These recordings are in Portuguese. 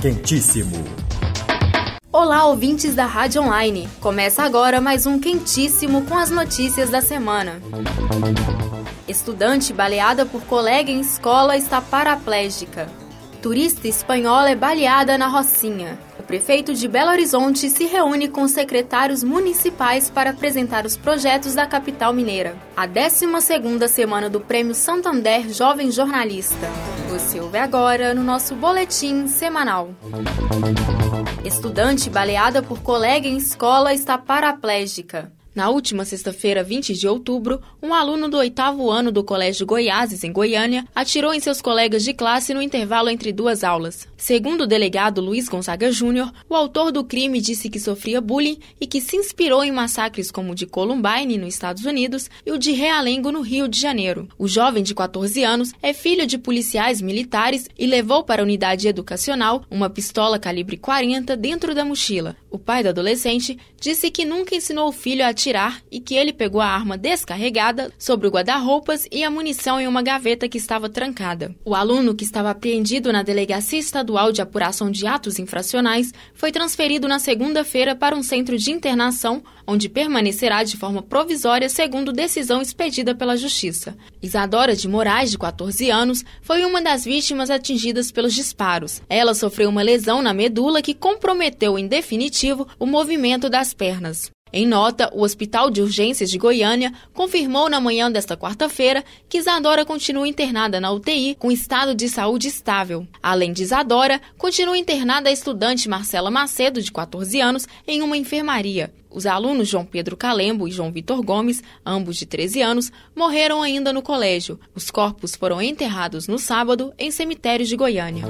Quentíssimo. Olá, ouvintes da Rádio Online. Começa agora mais um Quentíssimo com as notícias da semana. Estudante baleada por colega em escola está paraplégica. Turista espanhola é baleada na Rocinha. Prefeito de Belo Horizonte se reúne com secretários municipais para apresentar os projetos da capital mineira. A 12ª semana do Prêmio Santander Jovem Jornalista. Você ouve agora no nosso boletim semanal. Estudante baleada por colega em escola está paraplégica. Na última sexta-feira, 20 de outubro, um aluno do oitavo ano do Colégio Goiáses, em Goiânia, atirou em seus colegas de classe no intervalo entre duas aulas. Segundo o delegado Luiz Gonzaga Júnior, o autor do crime disse que sofria bullying e que se inspirou em massacres como o de Columbine, nos Estados Unidos, e o de Realengo, no Rio de Janeiro. O jovem de 14 anos é filho de policiais militares e levou para a unidade educacional uma pistola calibre 40 dentro da mochila. O pai do adolescente disse que nunca ensinou o filho a atirar e que ele pegou a arma descarregada sobre o guarda-roupas e a munição em uma gaveta que estava trancada. O aluno, que estava apreendido na Delegacia Estadual de Apuração de Atos Infracionais, foi transferido na segunda-feira para um centro de internação, onde permanecerá de forma provisória, segundo decisão expedida pela Justiça. Isadora de Moraes, de 14 anos, foi uma das vítimas atingidas pelos disparos. Ela sofreu uma lesão na medula que comprometeu em definitivo o movimento das pernas. Em nota, o Hospital de Urgências de Goiânia confirmou na manhã desta quarta-feira que Isadora continua internada na UTI com estado de saúde estável. Além de Isadora, continua internada a estudante Marcela Macedo, de 14 anos, em uma enfermaria. Os alunos João Pedro Calembo e João Vitor Gomes, ambos de 13 anos, morreram ainda no colégio. Os corpos foram enterrados no sábado em cemitérios de Goiânia.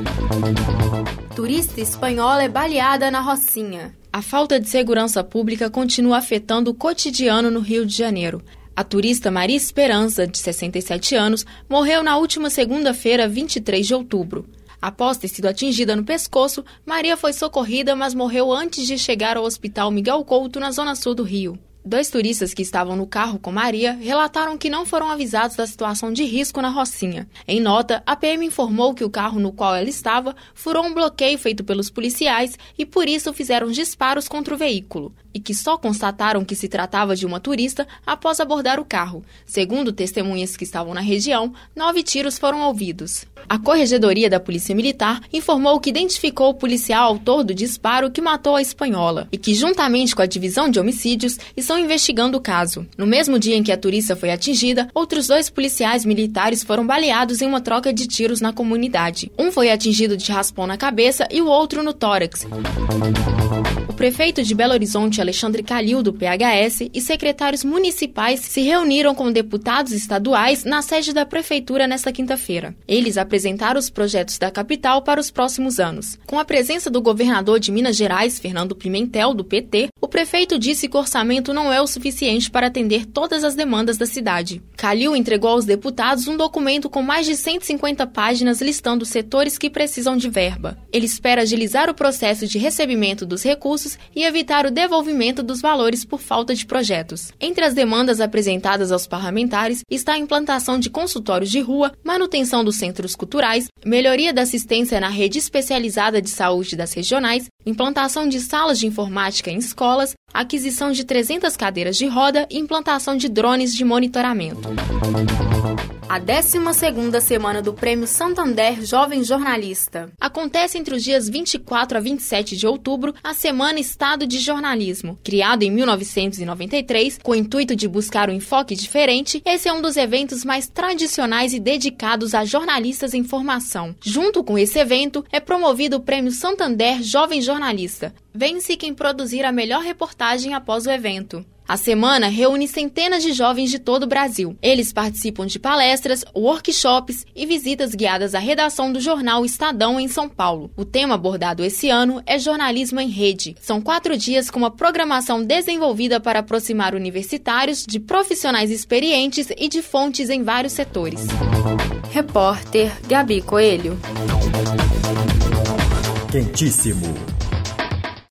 Turista espanhola é baleada na Rocinha. A falta de segurança pública continua afetando o cotidiano no Rio de Janeiro. A turista Maria Esperança, de 67 anos, morreu na última segunda-feira, 23 de outubro. Após ter sido atingida no pescoço, Maria foi socorrida, mas morreu antes de chegar ao Hospital Miguel Couto, na zona sul do Rio. Dois turistas que estavam no carro com Maria relataram que não foram avisados da situação de risco na Rocinha. Em nota, a PM informou que o carro no qual ela estava furou um bloqueio feito pelos policiais e por isso fizeram disparos contra o veículo, e que só constataram que se tratava de uma turista após abordar o carro. Segundo testemunhas que estavam na região, nove tiros foram ouvidos. A Corregedoria da Polícia Militar informou que identificou o policial autor do disparo que matou a espanhola e que, juntamente com a Divisão de Homicídios, estão investigando o caso. No mesmo dia em que a turista foi atingida, outros dois policiais militares foram baleados em uma troca de tiros na comunidade. Um foi atingido de raspão na cabeça e o outro no tórax. O prefeito de Belo Horizonte, Alexandre Calil, do PHS, e secretários municipais se reuniram com deputados estaduais na sede da prefeitura nesta quinta-feira. Eles apresentaram os projetos da capital para os próximos anos. Com a presença do governador de Minas Gerais, Fernando Pimentel, do PT, o prefeito disse que o orçamento não é o suficiente para atender todas as demandas da cidade. Calil entregou aos deputados um documento com mais de 150 páginas listando setores que precisam de verba. Ele espera agilizar o processo de recebimento dos recursos e evitar o devolvimento dos valores por falta de projetos. Entre as demandas apresentadas aos parlamentares está a implantação de consultórios de rua, manutenção dos centros culturais, melhoria da assistência na rede especializada de saúde das regionais, implantação de salas de informática em escolas, aquisição de 300 cadeiras de roda e implantação de drones de monitoramento. A 12ª semana do Prêmio Santander Jovem Jornalista. Acontece entre os dias 24 a 27 de outubro a Semana Estado de Jornalismo. Criado em 1993 com o intuito de buscar um enfoque diferente, esse é um dos eventos mais tradicionais e dedicados a jornalistas em formação. Junto com esse evento, é promovido o Prêmio Santander Jovem Jornalista. Vence quem produzir a melhor reportagem após o evento. A semana reúne centenas de jovens de todo o Brasil. Eles participam de palestras, workshops e visitas guiadas à redação do jornal Estadão em São Paulo. O tema abordado esse ano é jornalismo em rede. São quatro dias com uma programação desenvolvida para aproximar universitários de profissionais experientes e de fontes em vários setores. Repórter Gabi Coelho. Quentíssimo.